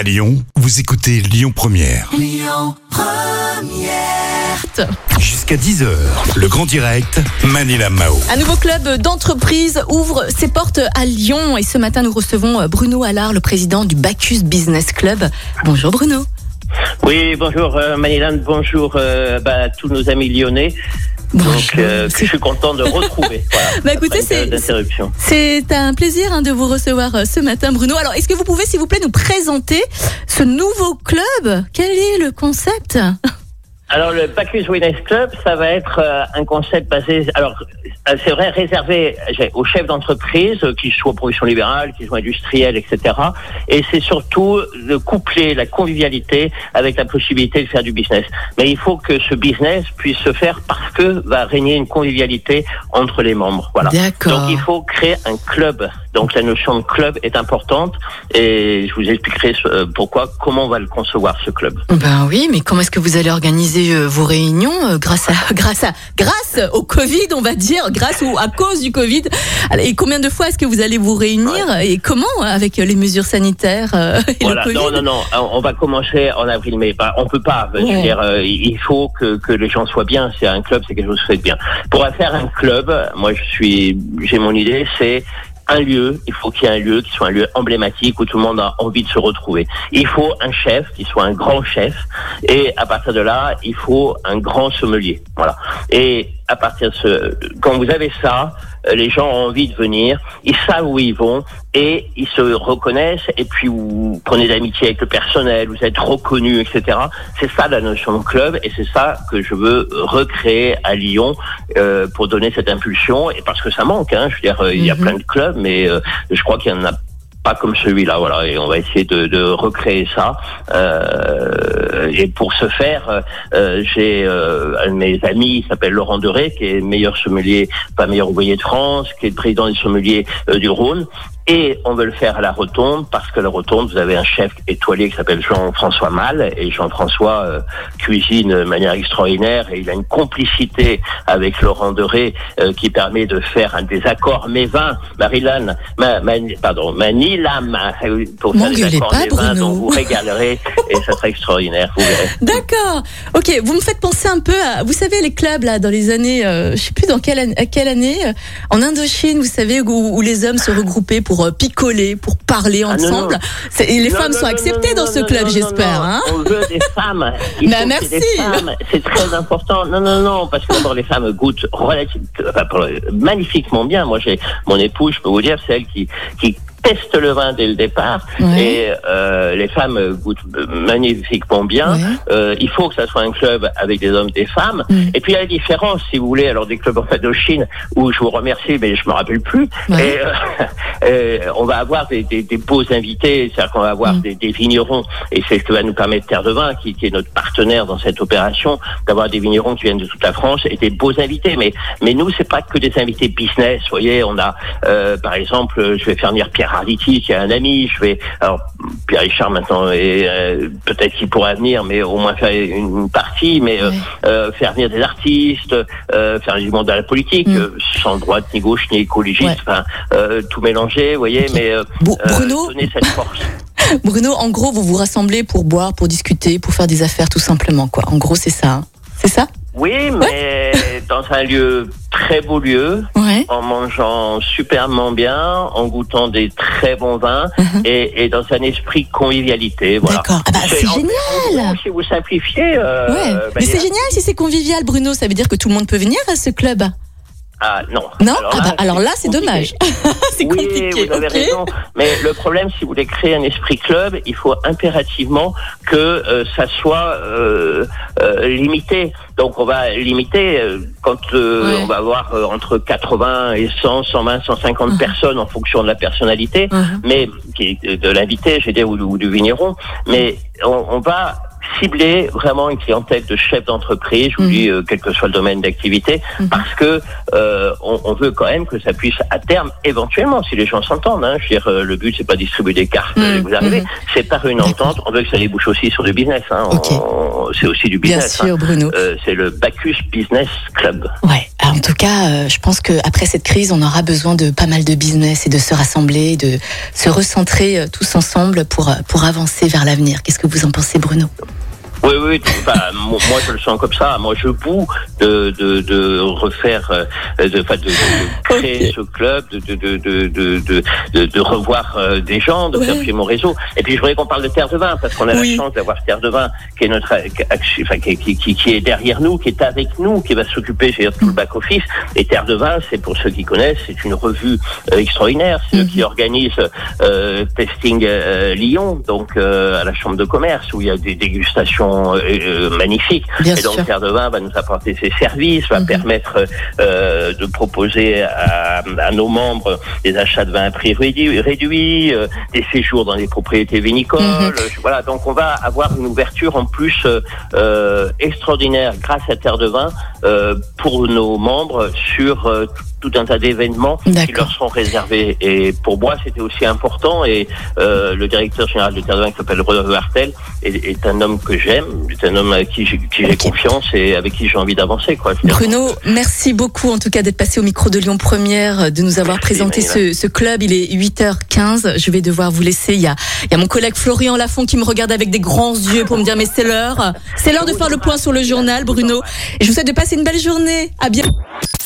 À Lyon, vous écoutez Lyon Première. Jusqu'à 10h, le grand direct, Manila Mao. Un nouveau club d'entreprise ouvre ses portes à Lyon et ce matin nous recevons Bruno Allard, le président du Bacchus Business Club. Bonjour Bruno. Oui, bonjour euh, Manilan, bonjour euh, bah, tous nos amis lyonnais. Bonjour. Donc, euh, que je suis content de retrouver. Voilà, Bah, écoutez, c'est- un plaisir hein, de vous recevoir euh, ce matin Bruno. Alors est-ce que vous pouvez s'il vous plaît nous présenter ce nouveau club? Quel est le concept? Alors, le Bacchus Winners Club, ça va être euh, un concept basé. Alors, c'est vrai, réservé aux chefs d'entreprise, qu'ils soient profession libérale, qu'ils soient industriels, etc. Et c'est surtout de coupler la convivialité avec la possibilité de faire du business. Mais il faut que ce business puisse se faire parce que va régner une convivialité entre les membres. Voilà. D'accord. Donc il faut créer un club. Donc la notion de club est importante et je vous expliquerai euh, pourquoi, comment on va le concevoir ce club. Ben oui, mais comment est-ce que vous allez organiser euh, vos réunions euh, grâce à grâce à grâce au Covid, on va dire, grâce ou à cause du Covid? Et combien de fois est-ce que vous allez vous réunir et comment avec les mesures sanitaires et Voilà, le Covid? non, non, non, on va commencer en avril, mais on peut pas. Je veux Ouais. dire, il faut que, que les gens soient bien. C'est un club, c'est quelque chose qui fait bien. Pour faire un club, moi, je suis, j'ai mon idée, c'est un lieu, il faut qu'il y ait un lieu qui soit un lieu emblématique où tout le monde a envie de se retrouver. Il faut un chef qui soit un grand chef et à partir de là, il faut un grand sommelier. Voilà. Et à partir de ce, quand vous avez ça, euh, les gens ont envie de venir, ils savent où ils vont et ils se reconnaissent et puis vous prenez d'amitié avec le personnel, vous êtes reconnus, etc. C'est ça la notion de club et c'est ça que je veux recréer à Lyon euh, pour donner cette impulsion et parce que ça manque. Hein, je veux dire, euh, il y a Mhm. plein de clubs, mais euh, je crois qu'il y en a pas comme celui-là, voilà, et on va essayer de, de recréer ça. Euh, et pour ce faire, euh, j'ai euh, un de mes amis, il s'appelle Laurent Deré, qui est meilleur sommelier, pas meilleur ouvrier de France, qui est le président des sommeliers euh, du Rhône. Et on veut le faire à la Rotonde parce que la Rotonde, vous avez un chef étoilé qui s'appelle Jean-François Mal et Jean-François euh, cuisine de manière extraordinaire et il a une complicité avec Laurent Deré euh, qui permet de faire un des accords mévins, Marilyn, ma, ma- pardon, Manilam, euh, pour faire des accords pas, mévins Bruno. dont vous régalerez et ça sera extraordinaire, vous verrez. D'accord. Ok, vous me faites penser un peu à, vous savez, les clubs là, dans les années, euh, je sais plus dans quelle, an- à quelle année, en Indochine, vous savez, où, où les hommes se regroupaient pour euh, picoler, pour parler Ah, ensemble. non. Et les Non, femmes sont acceptées dans ce club, j'espère. Hein On veut des femmes. Il Bah, merci. C'est très important. Non, non, non, parce que d'abord les femmes goûtent pour- magnifiquement bien. Moi, j'ai mon épouse, je peux vous dire, c'est elle qui qui teste le vin dès le départ Ouais. et euh, les femmes goûtent magnifiquement bien. Ouais. Euh, il faut que ça soit un club avec des hommes, des femmes. Mm. Et puis il y a la différence, si vous voulez, alors des clubs en Chine où je vous remercie, mais je me rappelle plus. Ouais. Et, euh, euh, on va avoir des, des, des beaux invités, c'est-à-dire qu'on va avoir Mm. des, des vignerons, et c'est ce que va nous permettre Terre de Vin, qui, qui est notre partenaire dans cette opération, d'avoir des vignerons qui viennent de toute la France et des beaux invités. Mais, mais nous, c'est pas que des invités business. Vous voyez, on a, euh, par exemple, je vais faire venir Pierre Arditi, qui est un ami. Je vais, alors Pierre Richard maintenant, et euh, peut-être qu'il pourra venir, mais au moins faire une, une partie, mais euh, euh, faire venir des artistes, euh, faire du monde de la politique, Mm. euh, sans droite ni gauche ni écologiste, Ouais. enfin euh, tout mélanger, vous voyez, Ok. mais Bru- Bruno, donner cette force. Bruno, en gros, vous vous rassemblez pour boire, pour discuter, pour faire des affaires, tout simplement, quoi. En gros, c'est ça. hein. C'est ça? Oui, mais dans un lieu très beau lieu, Ouais. en mangeant superbement bien, en goûtant des très bons vins Mhm. et, et dans un esprit de convivialité. Voilà. D'accord. Ah bah, c'est génial. Si vous simplifiez, euh, Ouais. bah, Mais c'est génial si c'est convivial, Bruno. Ça veut dire que tout le monde peut venir à ce club. Ah non. Non Ah bah, alors là, c'est dommage. c'est oui, compliqué. vous avez raison. Mais le problème, si vous voulez créer un esprit club, il faut impérativement que euh, ça soit euh, euh, limité. Donc on va limiter euh, quand euh, Ouais. on va avoir euh, entre 80 et 100, 120, 150 Mhm. personnes en fonction de la personnalité, Mhm. mais qui est de l'invité, j'ai dit, ou, ou du vigneron. Mais on, on va cibler vraiment une clientèle de chefs d'entreprise, je vous Mhm. dis, euh, quel que soit le domaine d'activité, Mhm. parce que euh, on, on veut quand même que ça puisse à terme, éventuellement, si les gens s'entendent. Hein, je veux dire, euh, le but c'est pas distribuer des cartes, Mhm. euh, vous arrivez, Mhm. c'est par une entente. On veut que ça débouche aussi sur du business. Hein, c'est aussi du Bien business. hein. sûr, Bruno. Euh, c'est le Bacchus Business Club. Ouais. Alors, en tout cas, euh, je pense qu'après cette crise, on aura besoin de pas mal de business et de se rassembler, de se recentrer tous ensemble pour, pour avancer vers l'avenir. Qu'est-ce que vous en pensez, Bruno? Oui, oui, enfin, moi je le sens comme ça. Moi je boue de, de, de refaire, euh, de, de, de créer ce club, de, de, de, de, de, de revoir euh, des gens, de faire pied mon réseau. Et puis je voudrais qu'on parle de Terre de Vin, parce qu'on a la chance d'avoir Terre de Vin qui est notre, enfin, qui, qui, qui, est derrière nous, qui est avec nous, qui va s'occuper, j'ai tout le back-office. Et Terre de Vin, c'est pour ceux qui connaissent, c'est une revue euh, extraordinaire. C'est eux qui mhm. organise euh, Testing Lyon, donc à la Chambre de commerce, où il y a des dégustations euh, euh, magnifique. et donc Terre de Vin va nous apporter ses services, va mhm. permettre euh, de proposer à, nos membres des achats de vin à prix réduit, des séjours dans les propriétés vinicoles. Mhm. Voilà, donc on va avoir une ouverture en plus extraordinaire grâce à Terre de Vin pour nos membres sur tout un tas d'événements qui leur sont réservés. Et pour moi, c'était aussi important. Et euh, le directeur général de Terre qui s'appelle Renaud Hartel, est, un homme que j'aime, est un homme à qui j'ai confiance et avec qui j'ai envie d'avancer. Quoi, Bruno, merci beaucoup en tout cas d'être passé au micro de Lyon Première, de nous avoir présenté ce, ce, club. Il est 8h15. Je vais devoir vous laisser. Il y, a, il y a mon collègue Florian Lafont qui me regarde avec des grands yeux pour me dire mais c'est l'heure. C'est l'heure de faire le point sur le journal, Bruno. Et je vous souhaite de passer une belle journée. À bientôt.